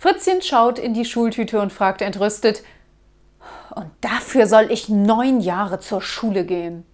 Fritzchen schaut in die Schultüte und fragt entrüstet, und dafür soll ich neun Jahre zur Schule gehen.